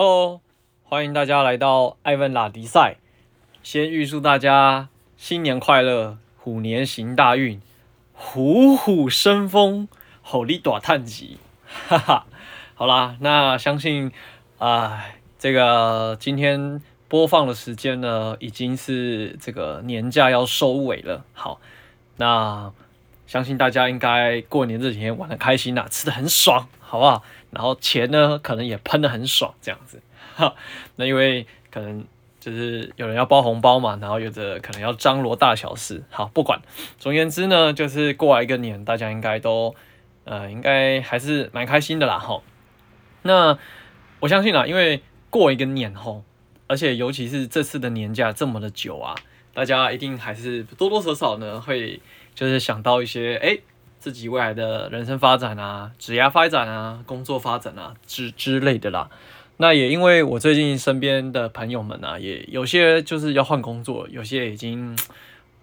Hello，欢迎大家来到艾文拉迪赛。先预祝大家新年快乐，虎年行大运，虎虎生风，虎力大探吉。哈哈，好啦，那相信啊、这个今天播放的时间呢，已经是这个年假要收尾了。好，那相信大家应该过年这几天玩的开心呐、啊，吃的很爽，好不好？然后钱呢，可能也喷得很爽，这样子。哈，那因为可能就是有人要包红包嘛，然后有的可能要张罗大小事。好，不管，总言之呢，就是过完一个年，大家应该都呃，应该还是蛮开心的啦。哈，那我相信啦，因为过一个年后，而且尤其是这次的年假这么的久啊，大家一定还是多多少少呢会就是想到一些哎。自己未来的人生发展啊，职业发展啊，工作发展啊之之类的啦。那也因为我最近身边的朋友们啊，也有些就是要换工作，有些已经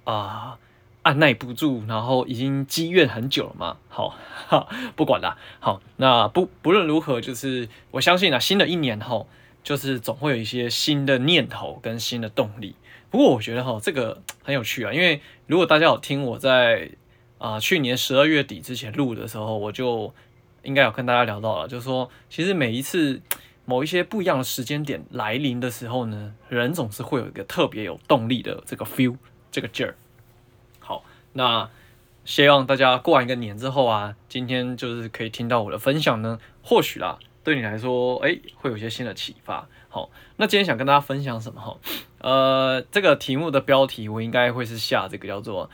啊、按捺不住，然后已经积怨很久了嘛。好，不管啦。好，那不不论如何，就是我相信啊，新的一年后，就是总会有一些新的念头跟新的动力。不过我觉得哈，这个很有趣啊，因为如果大家有听我在。啊、去年十二月底之前录的时候，我就应该有跟大家聊到了，就是说，其实每一次某一些不一样的时间点来临的时候呢，人总是会有一个特别有动力的这个 feel，这个劲儿。好，那希望大家过完一个年之后啊，今天就是可以听到我的分享呢，或许啦，对你来说，哎，会有一些新的启发。好，那今天想跟大家分享什么哈？呃，这个题目的标题我应该会是下这个叫做。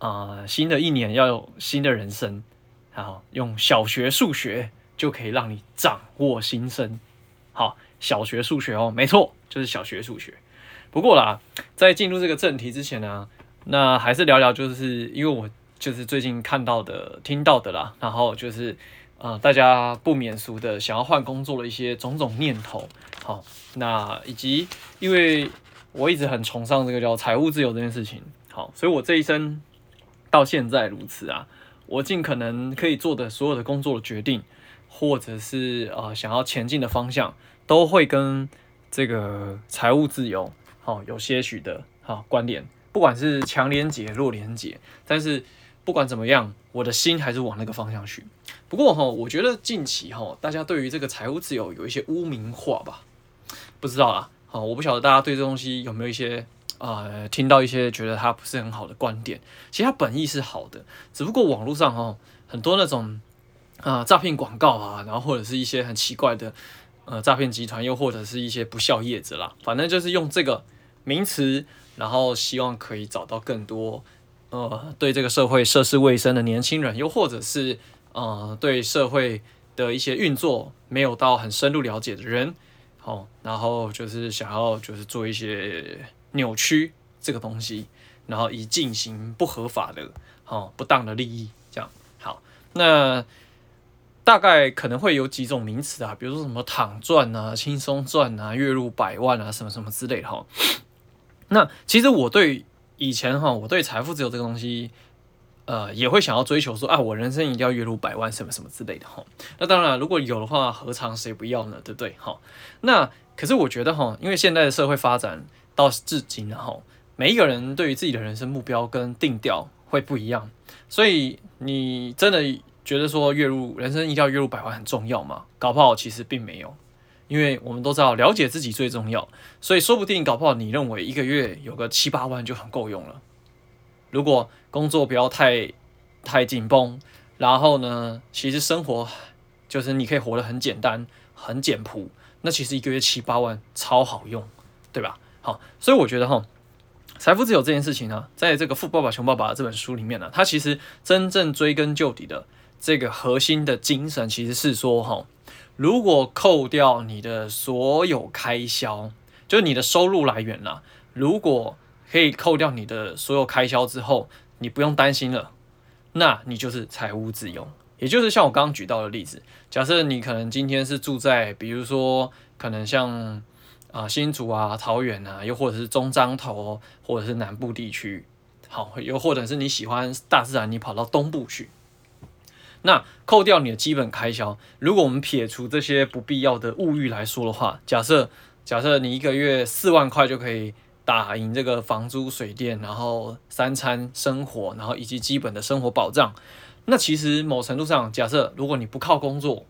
啊、新的一年要有新的人生，好，用小学数学就可以让你掌握新生。好，小学数学哦，没错，就是小学数学。不过啦，在进入这个正题之前呢，那还是聊聊，就是因为我就是最近看到的、听到的啦，然后就是呃，大家不免俗的想要换工作的一些种种念头。好，那以及因为我一直很崇尚这个叫财务自由这件事情，好，所以我这一生。到现在如此啊，我尽可能可以做的所有的工作的决定，或者是呃想要前进的方向，都会跟这个财务自由好、有些许的好关联，不管是强连结弱连结，但是不管怎么样，我的心还是往那个方向去。不过哈、我觉得近期哈、大家对于这个财务自由有一些污名化吧，不知道啊，好，我不晓得大家对这东西有没有一些。呃，听到一些觉得它不是很好的观点，其实它本意是好的，只不过网络上哦很多那种啊诈骗广告啊，然后或者是一些很奇怪的呃诈骗集团，又或者是一些不孝业者啦，反正就是用这个名词，然后希望可以找到更多呃对这个社会涉世未深的年轻人，又或者是呃对社会的一些运作没有到很深入了解的人，好，然后就是想要就是做一些。扭曲这个东西，然后以进行不合法的、哦不当的利益，这样好。那大概可能会有几种名词啊，比如说什么躺赚啊、轻松赚啊、月入百万啊，什么什么之类的哈。那其实我对以前哈，我对财富自由这个东西，呃，也会想要追求说啊，我人生一定要月入百万，什么什么之类的哈。那当然，如果有的话，何尝谁不要呢？对不对？哈，那可是我觉得哈，因为现在的社会发展。到至今，然后每一个人对于自己的人生目标跟定调会不一样，所以你真的觉得说月入人生一定要月入百万很重要吗？搞不好其实并没有，因为我们都知道了解自己最重要，所以说不定搞不好你认为一个月有个七八万就很够用了。如果工作不要太太紧绷，然后呢，其实生活就是你可以活得很简单、很简朴，那其实一个月七八万超好用，对吧？好，所以我觉得哈，财富自由这件事情呢，在这个《富爸爸穷爸爸》这本书里面呢，它其实真正追根究底的这个核心的精神，其实是说哈，如果扣掉你的所有开销，就是你的收入来源啦，如果可以扣掉你的所有开销之后，你不用担心了，那你就是财务自由。也就是像我刚刚举到的例子，假设你可能今天是住在，比如说可能像。啊，新竹啊，桃园啊，又或者是中彰投，或者是南部地区，好，又或者是你喜欢大自然，你跑到东部去。那扣掉你的基本开销，如果我们撇除这些不必要的物欲来说的话，假设假设你一个月四万块就可以打赢这个房租、水电，然后三餐生活，然后以及基本的生活保障，那其实某程度上，假设如果你不靠工作，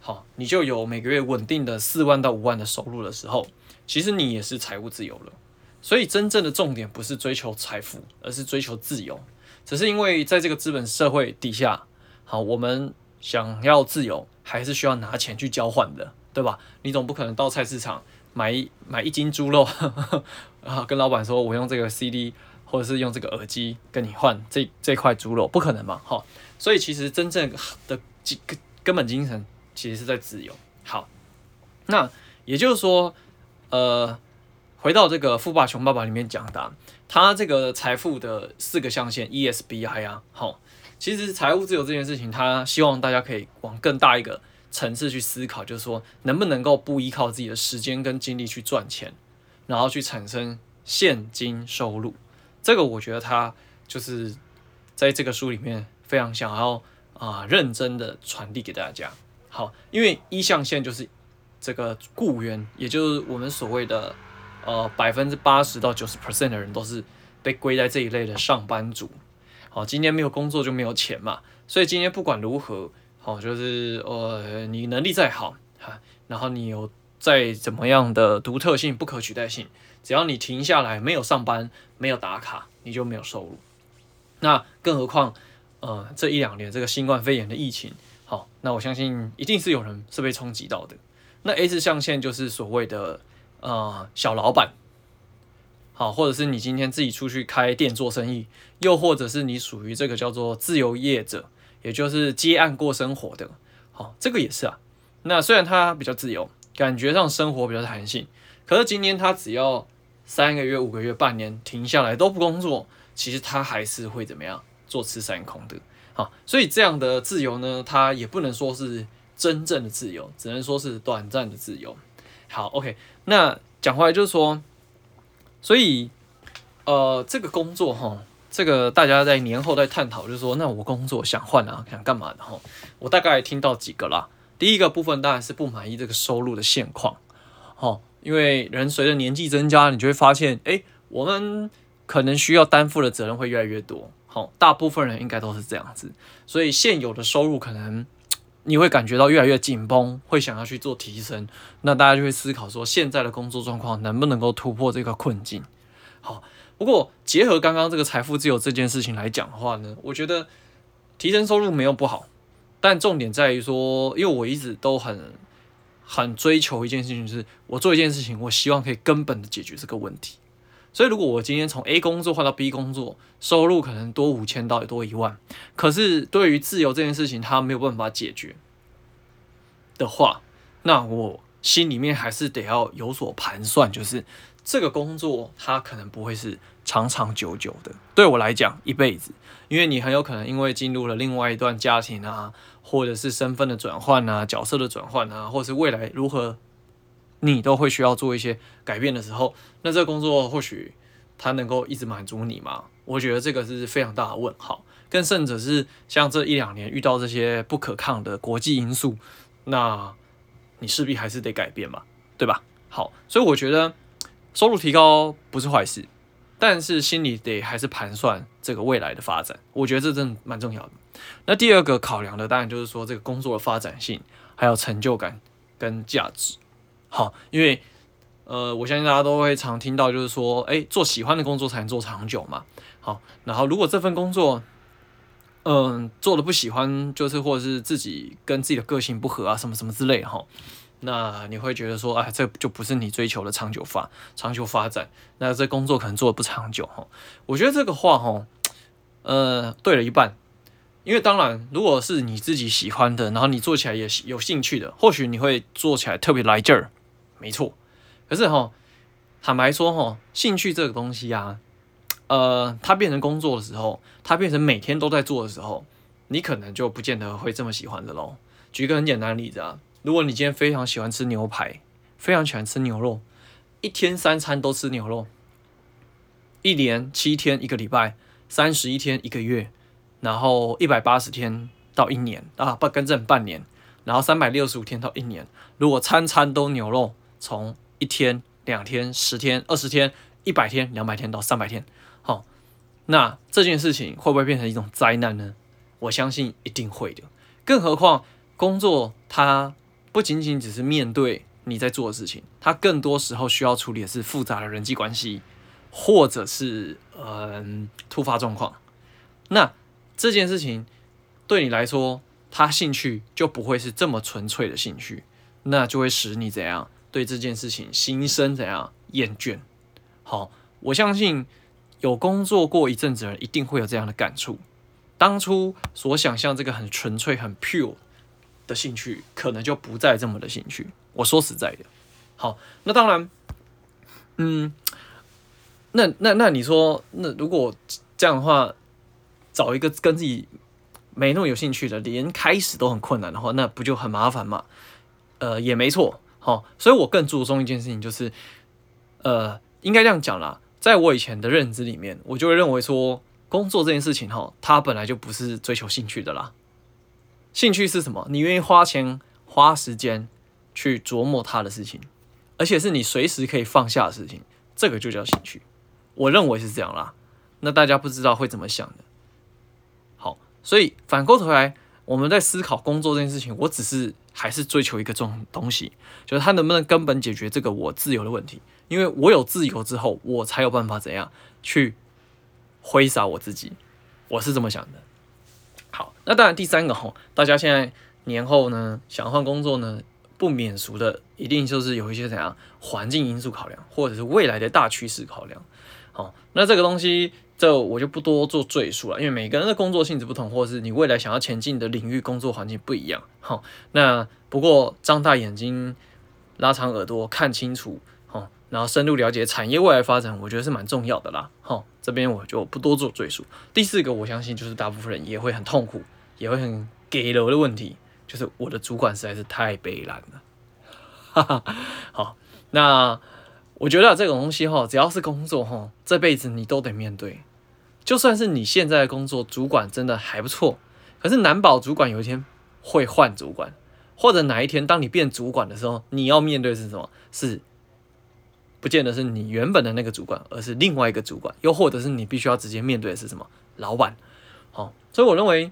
好，你就有每个月稳定的四万到五万的收入的时候，其实你也是财务自由了。所以真正的重点不是追求财富，而是追求自由。只是因为在这个资本社会底下，好，我们想要自由，还是需要拿钱去交换的，对吧？你总不可能到菜市场买一买一斤猪肉，啊，跟老板说我用这个 CD 或者是用这个耳机跟你换这这块猪肉，不可能嘛，哈。所以其实真正的根根本精神，其实是在自由。好，那也就是说，呃。回到这个《富爸穷爸爸》里面讲的，他这个财富的四个象限 ESBI 啊，好，其实财务自由这件事情，他希望大家可以往更大一个层次去思考，就是说能不能够不依靠自己的时间跟精力去赚钱，然后去产生现金收入。这个我觉得他就是在这个书里面非常想要啊认真的传递给大家。好，因为一象限就是这个雇员，也就是我们所谓的。呃，百分之八十到九十 percent 的人都是被归在这一类的上班族。好，今天没有工作就没有钱嘛，所以今天不管如何，好，就是呃，你能力再好哈，然后你有再怎么样的独特性、不可取代性，只要你停下来没有上班、没有打卡，你就没有收入。那更何况，呃，这一两年这个新冠肺炎的疫情，好，那我相信一定是有人是被冲击到的。那 S 象限就是所谓的。呃，小老板，好，或者是你今天自己出去开店做生意，又或者是你属于这个叫做自由业者，也就是接案过生活的，好，这个也是啊。那虽然他比较自由，感觉上生活比较弹性，可是今天他只要三个月、五个月、半年停下来都不工作，其实他还是会怎么样坐吃山空的。好，所以这样的自由呢，他也不能说是真正的自由，只能说是短暂的自由。好，OK，那讲回来就是说，所以，呃，这个工作哈，这个大家在年后在探讨，就是说，那我工作想换啊，想干嘛的哈？我大概听到几个啦。第一个部分当然是不满意这个收入的现况，哦，因为人随着年纪增加，你就会发现，哎，我们可能需要担负的责任会越来越多，好，大部分人应该都是这样子，所以现有的收入可能。你会感觉到越来越紧绷，会想要去做提升，那大家就会思考说，现在的工作状况能不能够突破这个困境？好，不过结合刚刚这个财富自由这件事情来讲的话呢，我觉得提升收入没有不好，但重点在于说，因为我一直都很很追求一件事情，就是我做一件事情，我希望可以根本的解决这个问题。所以，如果我今天从 A 工作换到 B 工作，收入可能多五千到多一万，可是对于自由这件事情，他没有办法解决的话，那我心里面还是得要有所盘算，就是这个工作它可能不会是长长久久的。对我来讲，一辈子，因为你很有可能因为进入了另外一段家庭啊，或者是身份的转换啊、角色的转换啊，或者是未来如何。你都会需要做一些改变的时候，那这个工作或许它能够一直满足你吗？我觉得这个是非常大的问号。更甚者是像这一两年遇到这些不可抗的国际因素，那你势必还是得改变嘛，对吧？好，所以我觉得收入提高不是坏事，但是心里得还是盘算这个未来的发展。我觉得这真的蛮重要的。那第二个考量的当然就是说这个工作的发展性，还有成就感跟价值。好，因为呃，我相信大家都会常听到，就是说，哎，做喜欢的工作才能做长久嘛。好，然后如果这份工作，嗯、做的不喜欢，就是或者是自己跟自己的个性不合啊，什么什么之类哈，那你会觉得说，哎，这就不是你追求的长久发长久发展，那这工作可能做的不长久哈。我觉得这个话哈，呃，对了一半。因为当然，如果是你自己喜欢的，然后你做起来也有兴趣的，或许你会做起来特别来劲儿。没错，可是哈，坦白说哈，兴趣这个东西啊，呃，它变成工作的时候，它变成每天都在做的时候，你可能就不见得会这么喜欢的喽。举一个很简单的例子啊，如果你今天非常喜欢吃牛排，非常喜欢吃牛肉，一天三餐都吃牛肉，一年七天一个礼拜，三十一天一个月，然后一百八十天到一年啊，不更正半年，然后三百六十五天到一年，如果餐餐都牛肉，从一天、两天、十天、二十天、一百天、两百天到三百天，好，那这件事情会不会变成一种灾难呢？我相信一定会的。更何况工作它不仅仅只是面对你在做的事情，它更多时候需要处理的是复杂的人际关系，或者是嗯突发状况。那这件事情对你来说，它兴趣就不会是这么纯粹的兴趣，那就会使你怎样对这件事情心生怎样厌倦。好，我相信有工作过一阵子的人一定会有这样的感触。当初所想象这个很纯粹、很 pure 的兴趣，可能就不再这么的兴趣。我说实在的，好，那当然，嗯，那那那你说，那如果这样的话，找一个跟自己没那么有兴趣的，连开始都很困难的话，那不就很麻烦吗？呃，也没错，好，所以我更注重一件事情，就是，呃，应该这样讲啦，在我以前的认知里面，我就会认为说，工作这件事情哈，它本来就不是追求兴趣的啦。兴趣是什么？你愿意花钱花时间去琢磨它的事情，而且是你随时可以放下的事情，这个就叫兴趣。我认为是这样啦。那大家不知道会怎么想的。所以反过头来，我们在思考工作这件事情，我只是还是追求一个这种东西，就是它能不能根本解决这个我自由的问题。因为我有自由之后，我才有办法怎样去挥洒我自己。我是这么想的。好，那当然第三个吼，大家现在年后呢，想换工作呢，不免俗的，一定就是有一些怎样环境因素考量，或者是未来的大趋势考量。好，那这个东西。这我就不多做赘述了，因为每个人的工作性质不同，或者是你未来想要前进的领域、工作环境不一样。好，那不过张大眼睛、拉长耳朵看清楚，好，然后深入了解产业未来发展，我觉得是蛮重要的啦。好，这边我就不多做赘述。第四个，我相信就是大部分人也会很痛苦，也会很给楼的问题，就是我的主管实在是太悲蓝了。哈哈，好，那我觉得这种东西哈，只要是工作哈，这辈子你都得面对。就算是你现在的工作主管真的还不错，可是难保主管有一天会换主管，或者哪一天当你变主管的时候，你要面对是什么？是不见得是你原本的那个主管，而是另外一个主管，又或者是你必须要直接面对的是什么？老板。好，所以我认为，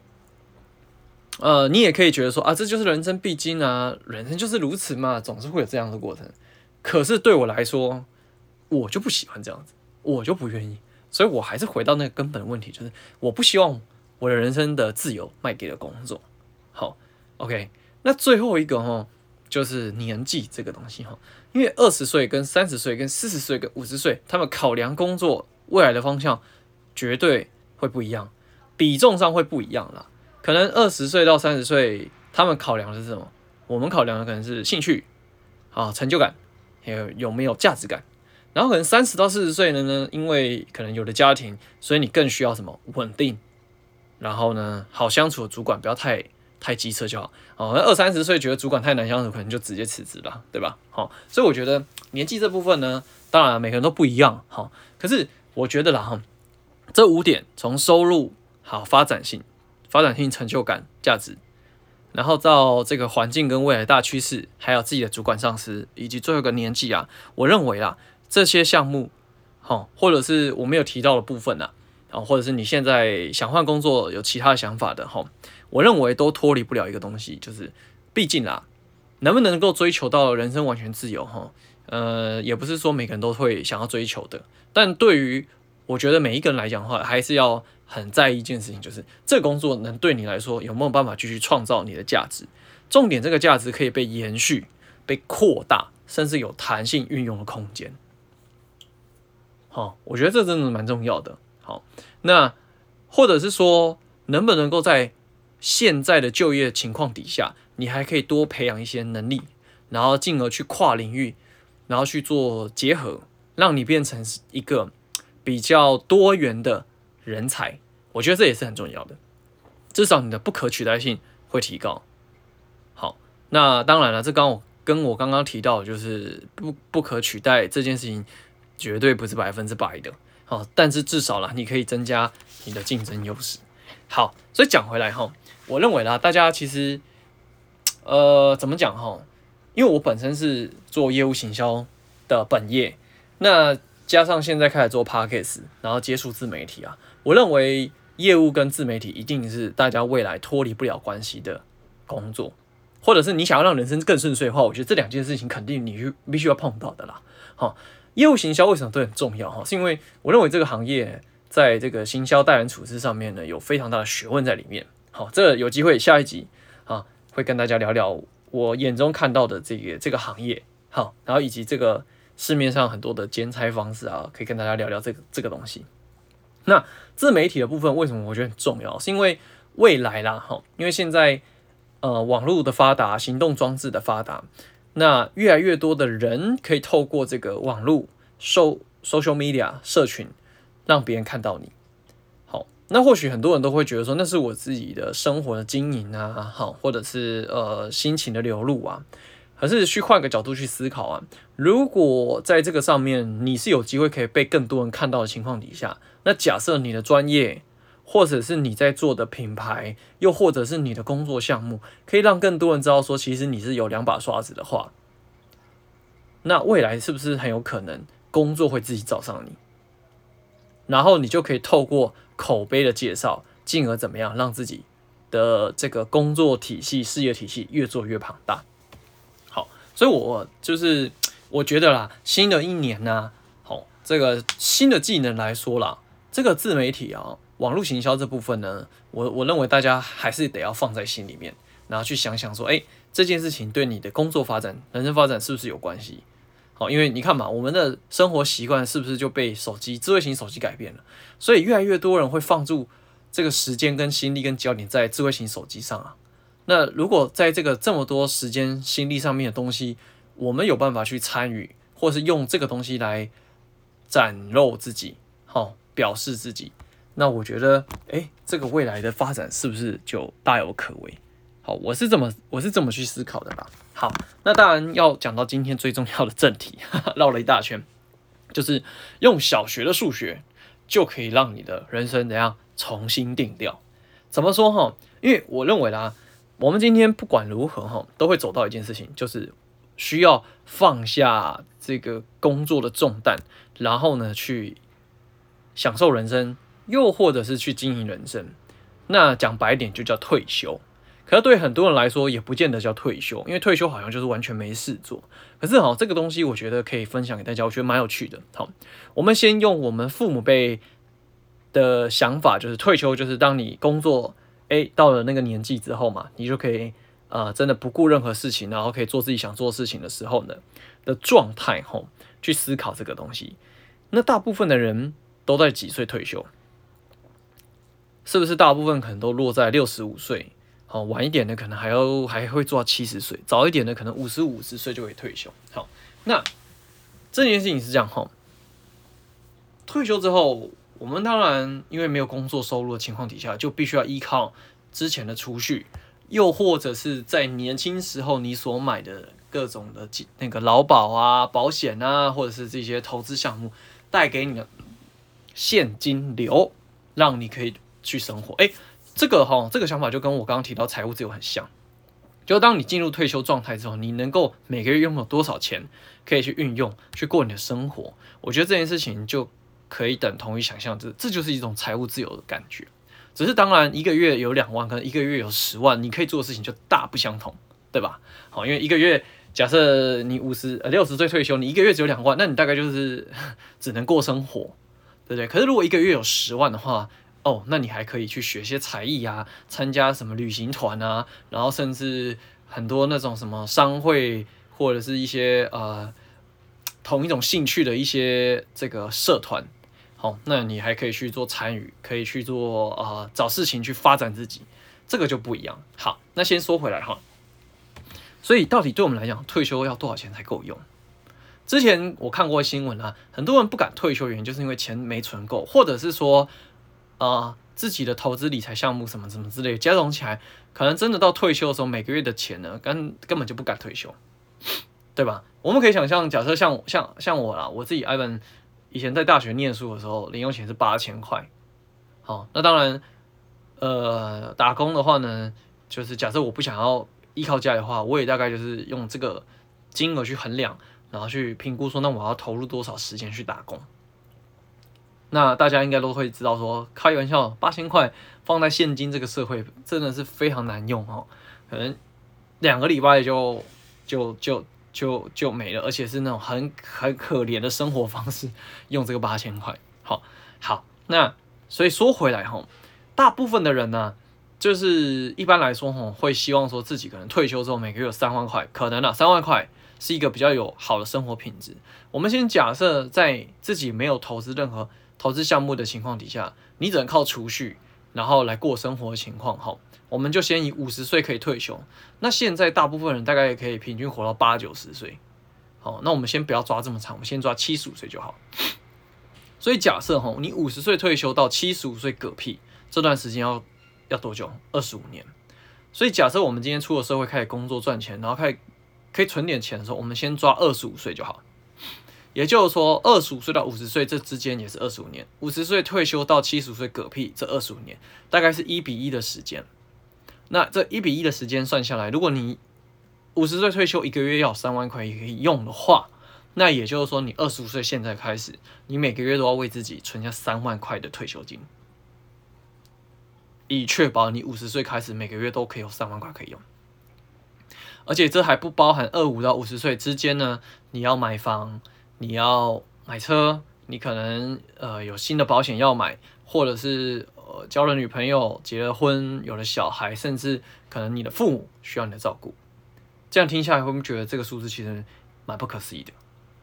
呃，你也可以觉得说啊，这就是人生必经啊，人生就是如此嘛，总是会有这样的过程。可是对我来说，我就不喜欢这样子，我就不愿意。所以，我还是回到那个根本问题，就是我不希望我的人生的自由卖给了工作。好，OK，那最后一个哈，就是年纪这个东西哈，因为二十岁跟三十岁跟四十岁跟五十岁，他们考量工作未来的方向绝对会不一样，比重上会不一样啦。可能二十岁到三十岁，他们考量的是什么？我们考量的可能是兴趣啊、成就感，还有有没有价值感。然后可能三十到四十岁的呢，因为可能有了家庭，所以你更需要什么稳定，然后呢好相处的主管，不要太太机车就好。哦，那二三十岁觉得主管太难相处，可能就直接辞职了，对吧？好，所以我觉得年纪这部分呢，当然每个人都不一样。好，可是我觉得啦哈，这五点从收入好发展性、发展性、成就感、价值，然后到这个环境跟未来大趋势，还有自己的主管上司，以及最后一个年纪啊，我认为啊。这些项目，好，或者是我没有提到的部分呢，啊，或者是你现在想换工作有其他想法的，哈，我认为都脱离不了一个东西，就是，毕竟啦，能不能够追求到人生完全自由，哈，呃，也不是说每个人都会想要追求的，但对于我觉得每一个人来讲的话，还是要很在意一件事情，就是这个工作能对你来说有没有办法继续创造你的价值，重点这个价值可以被延续、被扩大，甚至有弹性运用的空间。好，我觉得这真的蛮重要的。好，那或者是说，能不能够在现在的就业情况底下，你还可以多培养一些能力，然后进而去跨领域，然后去做结合，让你变成一个比较多元的人才。我觉得这也是很重要的，至少你的不可取代性会提高。好，那当然了，这刚我跟我刚刚提到，就是不不可取代这件事情。绝对不是百分之百的，好，但是至少啦，你可以增加你的竞争优势。好，所以讲回来哈，我认为啦，大家其实，呃，怎么讲哈？因为我本身是做业务行销的本业，那加上现在开始做 Podcast，然后接触自媒体啊，我认为业务跟自媒体一定是大家未来脱离不了关系的工作，或者是你想要让人生更顺遂的话，我觉得这两件事情肯定你必须要碰到的啦。好，业务行销为什么都很重要哈？是因为我认为这个行业在这个行销待人处事上面呢，有非常大的学问在里面。好，这有机会下一集啊，会跟大家聊聊。我眼中看到的这个这个行业，好，然后以及这个市面上很多的兼差方式啊，可以跟大家聊聊这个这个东西。那自媒体的部分为什么我觉得很重要？是因为未来啦，哈，因为现在呃网络的发达，行动装置的发达，那越来越多的人可以透过这个网络、社 social media 社群，让别人看到你。好那或许很多人都会觉得说，那是我自己的生活的经营啊，好，或者是呃心情的流露啊。可是去换个角度去思考啊，如果在这个上面你是有机会可以被更多人看到的情况底下，那假设你的专业，或者是你在做的品牌，又或者是你的工作项目，可以让更多人知道说，其实你是有两把刷子的话，那未来是不是很有可能工作会自己找上你？然后你就可以透过口碑的介绍，进而怎么样让自己的这个工作体系、事业体系越做越庞大。好，所以我就是我觉得啦，新的一年呢、啊，好，这个新的技能来说啦，这个自媒体啊，网络行销这部分呢，我我认为大家还是得要放在心里面，然后去想想说，哎，这件事情对你的工作发展、人生发展是不是有关系？好，因为你看嘛，我们的生活习惯是不是就被手机、智慧型手机改变了？所以越来越多人会放住这个时间、跟心力、跟焦点在智慧型手机上啊。那如果在这个这么多时间、心力上面的东西，我们有办法去参与，或是用这个东西来展露自己，好，表示自己，那我觉得，哎，这个未来的发展是不是就大有可为？好，我是这么我是这么去思考的吧。好，那当然要讲到今天最重要的正题，哈哈，绕了一大圈，就是用小学的数学就可以让你的人生怎样重新定调？怎么说哈？因为我认为啦，我们今天不管如何哈，都会走到一件事情，就是需要放下这个工作的重担，然后呢去享受人生，又或者是去经营人生。那讲白点，就叫退休。可是对很多人来说，也不见得叫退休，因为退休好像就是完全没事做。可是好，这个东西我觉得可以分享给大家，我觉得蛮有趣的。好，我们先用我们父母辈的想法，就是退休就是当你工作诶到了那个年纪之后嘛，你就可以呃真的不顾任何事情，然后可以做自己想做事情的时候呢的状态吼，去思考这个东西。那大部分的人都在几岁退休？是不是大部分可能都落在六十五岁？好，晚一点的可能还要还会做到七十岁，早一点的可能五十五十岁就会退休。好，那这件事情是这样哈，退休之后，我们当然因为没有工作收入的情况底下，就必须要依靠之前的储蓄，又或者是在年轻时候你所买的各种的那个劳保啊、保险啊，或者是这些投资项目带给你的现金流，让你可以去生活。哎。这个哈，这个想法就跟我刚刚提到财务自由很像，就当你进入退休状态之后，你能够每个月拥有多少钱可以去运用去过你的生活，我觉得这件事情就可以等同于想象，这这就是一种财务自由的感觉。只是当然，一个月有两万，可能一个月有十万，你可以做的事情就大不相同，对吧？好，因为一个月假设你五十呃六十岁退休，你一个月只有两万，那你大概就是 只能过生活，对不对？可是如果一个月有十万的话，哦，那你还可以去学些才艺啊，参加什么旅行团啊，然后甚至很多那种什么商会或者是一些呃同一种兴趣的一些这个社团，好、哦，那你还可以去做参与，可以去做啊、呃、找事情去发展自己，这个就不一样。好，那先说回来哈，所以到底对我们来讲，退休要多少钱才够用？之前我看过新闻啊，很多人不敢退休，原因就是因为钱没存够，或者是说。啊、自己的投资理财项目什么什么之类加总起来，可能真的到退休的时候，每个月的钱呢，根根本就不敢退休，对吧？我们可以想象，假设像像像我啦，我自己 Ivan 以前在大学念书的时候，零用钱是八千块。好，那当然，呃，打工的话呢，就是假设我不想要依靠家里的话，我也大概就是用这个金额去衡量，然后去评估说，那我要投入多少时间去打工。那大家应该都会知道说，开玩笑，八千块放在现今这个社会真的是非常难用哦，可能两个礼拜就就就就就没了，而且是那种很很可怜的生活方式，用这个八千块。好，好，那所以说回来哈，大部分的人呢，就是一般来说哈，会希望说自己可能退休之后每个月有三万块，可能啊三万块是一个比较有好的生活品质。我们先假设在自己没有投资任何投资项目的情况底下，你只能靠储蓄，然后来过生活的情况，哈，我们就先以五十岁可以退休。那现在大部分人大概也可以平均活到八九十岁，好，那我们先不要抓这么长，我们先抓七十五岁就好。所以假设哈，你五十岁退休到七十五岁嗝屁，这段时间要要多久？二十五年。所以假设我们今天出了社会开始工作赚钱，然后开始可以存点钱的时候，我们先抓二十五岁就好。也就是说，二十五岁到五十岁这之间也是二十五年，五十岁退休到七十岁嗝屁这二十五年，大概是一比一的时间。那这一比一的时间算下来，如果你五十岁退休，一个月要三万块也可以用的话，那也就是说，你二十五岁现在开始，你每个月都要为自己存下三万块的退休金，以确保你五十岁开始每个月都可以有三万块可以用。而且这还不包含二五到五十岁之间呢，你要买房。你要买车，你可能呃有新的保险要买，或者是呃交了女朋友、结了婚、有了小孩，甚至可能你的父母需要你的照顾。这样听下来，会不会觉得这个数字其实蛮不可思议的？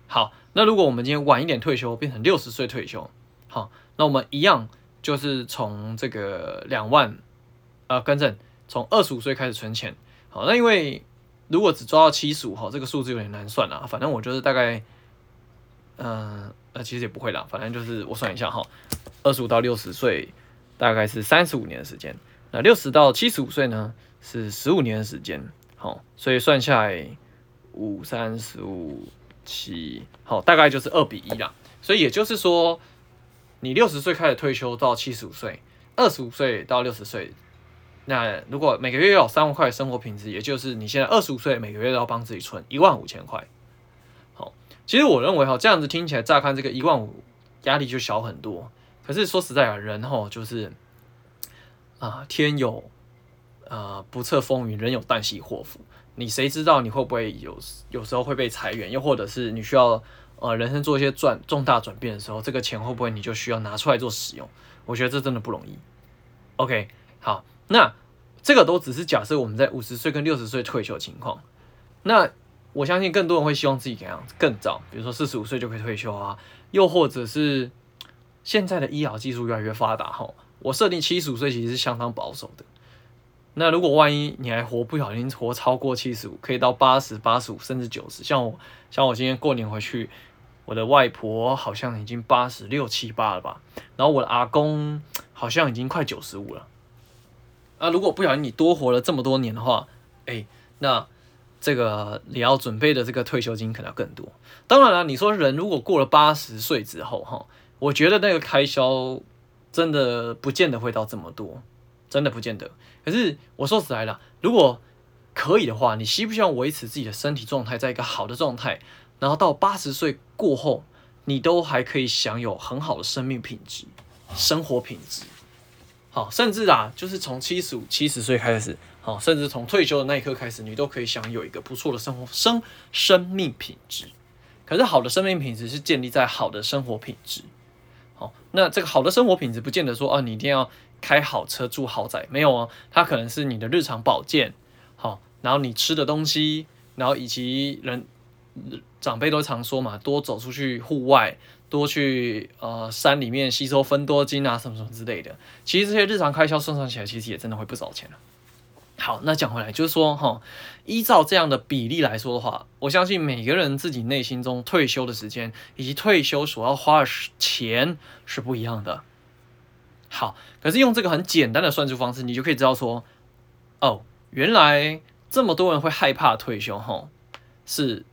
好，那如果我们今天晚一点退休，变成六十岁退休，好，那我们一样就是从这个两万，呃，更正，从二十五岁开始存钱。好，那因为如果只抓到七十五，哈，这个数字有点难算啊。反正我就是大概。嗯，那其实也不会啦，反正就是我算一下哈，二十五到六十岁大概是三十五年的时间，那六十到七十五岁呢是十五年的时间，好，所以算下来五三十五七，好，大概就是二比一啦。所以也就是说，你六十岁开始退休到七十五岁，二十五岁到六十岁，那如果每个月要有三万块生活品质，也就是你现在二十五岁每个月都要帮自己存一万五千块。其实我认为哈，这样子听起来乍看这个一万五压力就小很多。可是说实在啊，人哈就是啊、天有呃不测风云，人有旦夕祸福。你谁知道你会不会有有时候会被裁员，又或者是你需要呃人生做一些转重大转变的时候，这个钱会不会你就需要拿出来做使用？我觉得这真的不容易。OK，好，那这个都只是假设我们在五十岁跟六十岁退休情况，那。我相信更多人会希望自己怎样更早，比如说四十五岁就可以退休啊，又或者是现在的医疗技术越来越发达哈，我设定七十五岁其实是相当保守的。那如果万一你还活不小心活超过七十五，可以到八十八十五甚至九十，像我像我今天过年回去，我的外婆好像已经八十六七八了吧，然后我的阿公好像已经快九十五了。啊，如果不小心你多活了这么多年的话，哎，那。这个你要准备的这个退休金可能要更多。当然了，你说人如果过了八十岁之后，哈，我觉得那个开销真的不见得会到这么多，真的不见得。可是我说实在的，如果可以的话，你希不希望维持自己的身体状态在一个好的状态，然后到八十岁过后，你都还可以享有很好的生命品质、生活品质？好，甚至啊，就是从七十五、七十岁开始。好，甚至从退休的那一刻开始，你都可以享有一个不错的生活生生命品质。可是，好的生命品质是建立在好的生活品质。好，那这个好的生活品质不见得说啊，你一定要开好车住豪宅，没有哦，它可能是你的日常保健，好，然后你吃的东西，然后以及人长辈都常说嘛，多走出去户外，多去呃山里面吸收分多精啊，什么什么之类的。其实这些日常开销算算起来，其实也真的会不少钱了。好，那讲回来就是说，哈，依照这样的比例来说的话，我相信每个人自己内心中退休的时间以及退休所要花的钱是不一样的。好，可是用这个很简单的算术方式，你就可以知道说，哦，原来这么多人会害怕退休，哈，是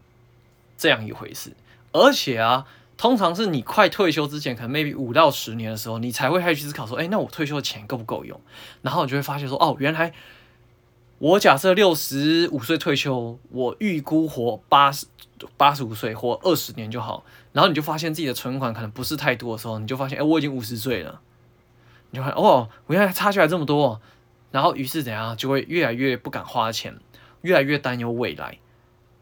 这样一回事。而且啊，通常是你快退休之前，可能 maybe 五到十年的时候，你才会开始思考说，哎，那我退休的钱够不够用？然后你就会发现说，哦，原来我假设六十五岁退休，我预估活八十八十五岁，活二十年就好。然后你就发现自己的存款可能不是太多的时候，你就发现，哎，我已经五十岁了，你就看，哦，我原来差距还这么多。然后于是怎样，就会越来越不敢花钱，越来越担忧未来，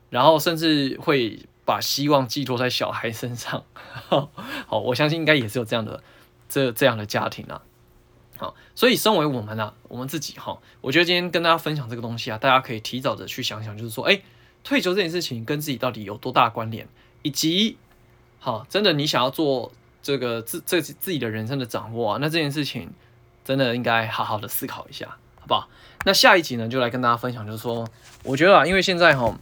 然后甚至会。把希望寄托在小孩身上，好，我相信应该也是有这样的这这样的家庭啊。好，所以身为我们啊，我们自己哈，我觉得今天跟大家分享这个东西啊，大家可以提早的去想想，就是说，哎，退休这件事情跟自己到底有多大关联，以及，好，真的你想要做这个自这自己的人生的掌握啊，那这件事情真的应该好好的思考一下，好不好？那下一集呢，就来跟大家分享，就是说，我觉得啊，因为现在哈。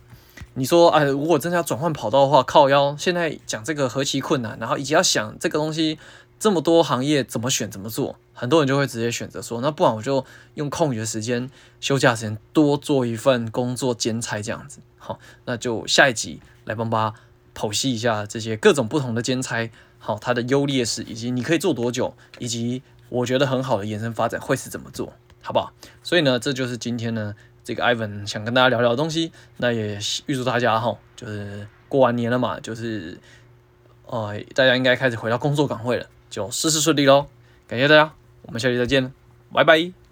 你说，哎，如果真的要转换跑道的话，靠腰，现在讲这个何其困难，然后以及要想这个东西这么多行业怎么选怎么做，很多人就会直接选择说，那不然我就用空余的时间、休假时间多做一份工作兼差这样子。好，那就下一集来帮大家剖析一下这些各种不同的兼差，好，它的优劣势，以及你可以做多久，以及我觉得很好的延伸发展会是怎么做，好不好？所以呢，这就是今天呢。这个 Ivan 想跟大家聊聊的东西，那也预祝大家哈，就是过完年了嘛，就是呃，大家应该开始回到工作岗位了，就事事顺利喽。感谢大家，我们下期再见，拜拜。